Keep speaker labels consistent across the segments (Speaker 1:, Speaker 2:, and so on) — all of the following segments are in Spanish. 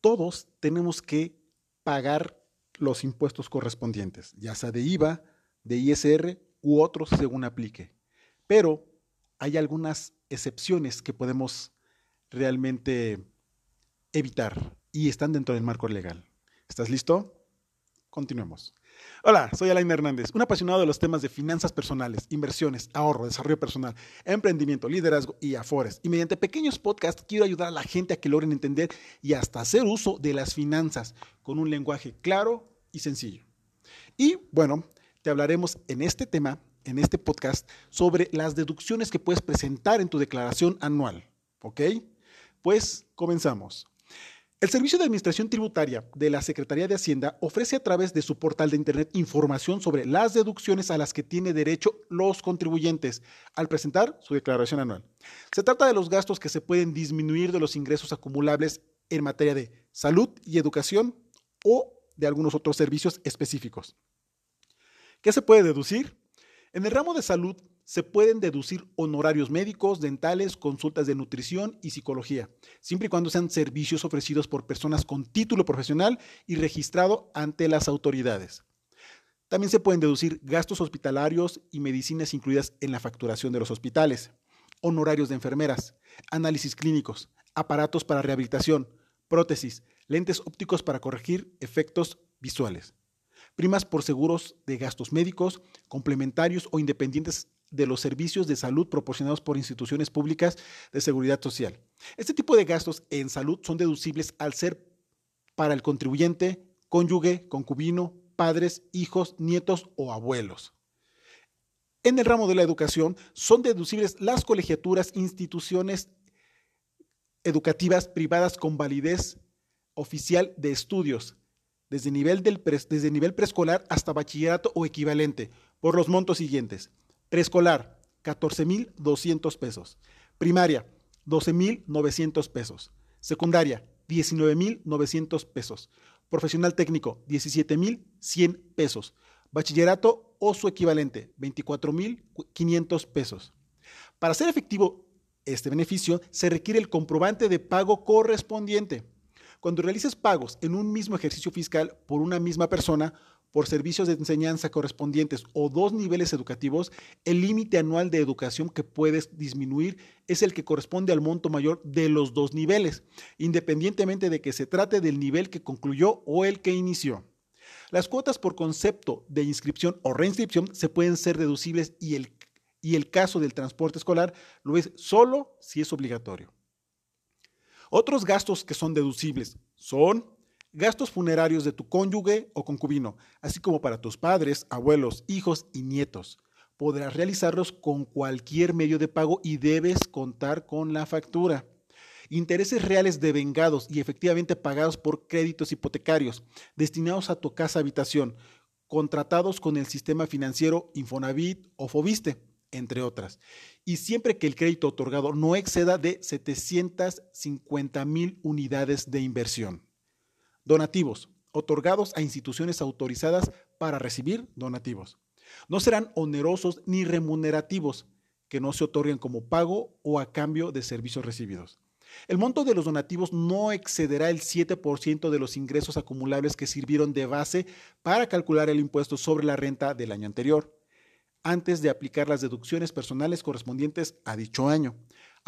Speaker 1: todos tenemos que pagar los impuestos correspondientes, ya sea de IVA, de ISR u otros según aplique. Pero hay algunas excepciones que podemos realmente evitar y están dentro del marco legal. ¿Estás listo? Continuemos. Hola, soy Alain Hernández, un apasionado de los temas de finanzas personales, inversiones, ahorro, desarrollo personal, emprendimiento, liderazgo y afores. Y mediante pequeños podcasts quiero ayudar a la gente a que logren entender y hasta hacer uso de las finanzas con un lenguaje claro y sencillo. Y bueno, te hablaremos en este tema, en este podcast, sobre las deducciones que puedes presentar en tu declaración anual. ¿Ok? Pues comenzamos. El Servicio de Administración Tributaria de la Secretaría de Hacienda ofrece a través de su portal de Internet información sobre las deducciones a las que tiene derecho los contribuyentes al presentar su declaración anual. Se trata de los gastos que se pueden disminuir de los ingresos acumulables en materia de salud y educación o de algunos otros servicios específicos. ¿Qué se puede deducir? En el ramo de salud se pueden deducir honorarios médicos, dentales, consultas de nutrición y psicología, siempre y cuando sean servicios ofrecidos por personas con título profesional y registrado ante las autoridades. También se pueden deducir gastos hospitalarios y medicinas incluidas en la facturación de los hospitales, honorarios de enfermeras, análisis clínicos, aparatos para rehabilitación, prótesis, lentes ópticos para corregir efectos visuales, primas por seguros de gastos médicos, complementarios o independientes de los servicios de salud proporcionados por instituciones públicas de seguridad social. Este tipo de gastos en salud son deducibles al ser para el contribuyente, cónyuge, concubino, padres, hijos, nietos o abuelos. En el ramo de la educación son deducibles las colegiaturas, instituciones educativas privadas con validez oficial de estudios, desde nivel, nivel preescolar hasta bachillerato o equivalente, por los montos siguientes. Preescolar, 14,200 pesos. Primaria, 12,900 pesos. Secundaria, 19,900 pesos. Profesional técnico, 17,100 pesos. Bachillerato o su equivalente, 24,500 pesos. Para ser efectivo este beneficio, se requiere el comprobante de pago correspondiente. Cuando realices pagos en un mismo ejercicio fiscal por una misma persona, por servicios de enseñanza correspondientes o dos niveles educativos, el límite anual de educación que puedes disminuir es el que corresponde al monto mayor de los dos niveles, independientemente de que se trate del nivel que concluyó o el que inició. Las cuotas por concepto de inscripción o reinscripción se pueden ser deducibles y el, y el caso del transporte escolar lo es solo si es obligatorio. Otros gastos que son deducibles son gastos funerarios de tu cónyuge o concubino, así como para tus padres, abuelos, hijos y nietos. Podrás realizarlos con cualquier medio de pago y debes contar con la factura. Intereses reales devengados y efectivamente pagados por créditos hipotecarios destinados a tu casa habitación, contratados con el sistema financiero Infonavit o Fobiste, entre otras. Y siempre que el crédito otorgado no exceda de 750 mil unidades de inversión. Donativos, otorgados a instituciones autorizadas para recibir donativos. No serán onerosos ni remunerativos, que no se otorguen como pago o a cambio de servicios recibidos. El monto de los donativos no excederá el 7% de los ingresos acumulables que sirvieron de base para calcular el impuesto sobre la renta del año anterior, antes de aplicar las deducciones personales correspondientes a dicho año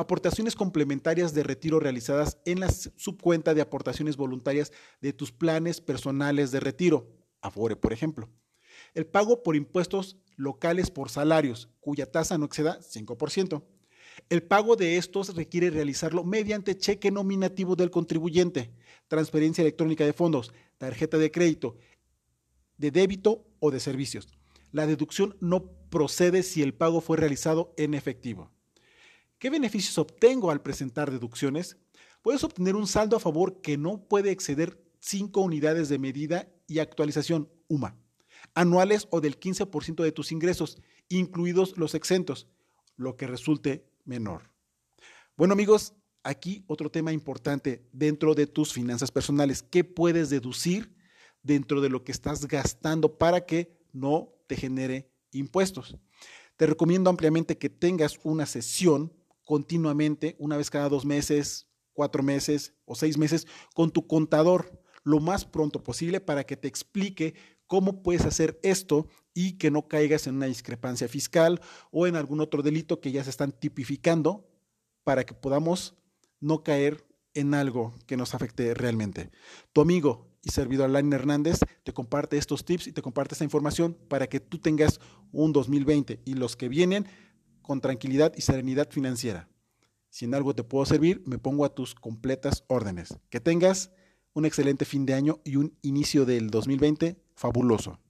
Speaker 1: aportaciones complementarias de retiro realizadas en la subcuenta de aportaciones voluntarias de tus planes personales de retiro, Afore, por ejemplo. El pago por impuestos locales por salarios, cuya tasa no exceda 5%. El pago de estos requiere realizarlo mediante cheque nominativo del contribuyente, transferencia electrónica de fondos, tarjeta de crédito, de débito o de servicios. La deducción no procede si el pago fue realizado en efectivo. ¿Qué beneficios obtengo al presentar deducciones? Puedes obtener un saldo a favor que no puede exceder 5 unidades de medida y actualización UMA, anuales o del 15% de tus ingresos, incluidos los exentos, lo que resulte menor. Bueno amigos, aquí otro tema importante dentro de tus finanzas personales. ¿Qué puedes deducir dentro de lo que estás gastando para que no te genere impuestos? Te recomiendo ampliamente que tengas una sesión continuamente, una vez cada dos meses, cuatro meses o seis meses con tu contador lo más pronto posible para que te explique cómo puedes hacer esto y que no caigas en una discrepancia fiscal o en algún otro delito que ya se están tipificando para que podamos no caer en algo que nos afecte realmente. Tu amigo y servidor Alain Hernández te comparte estos tips y te comparte esta información para que tú tengas un 2020 y los que vienen con tranquilidad y serenidad financiera. Si en algo te puedo servir, me pongo a tus completas órdenes. Que tengas un excelente fin de año y un inicio del 2020 fabuloso.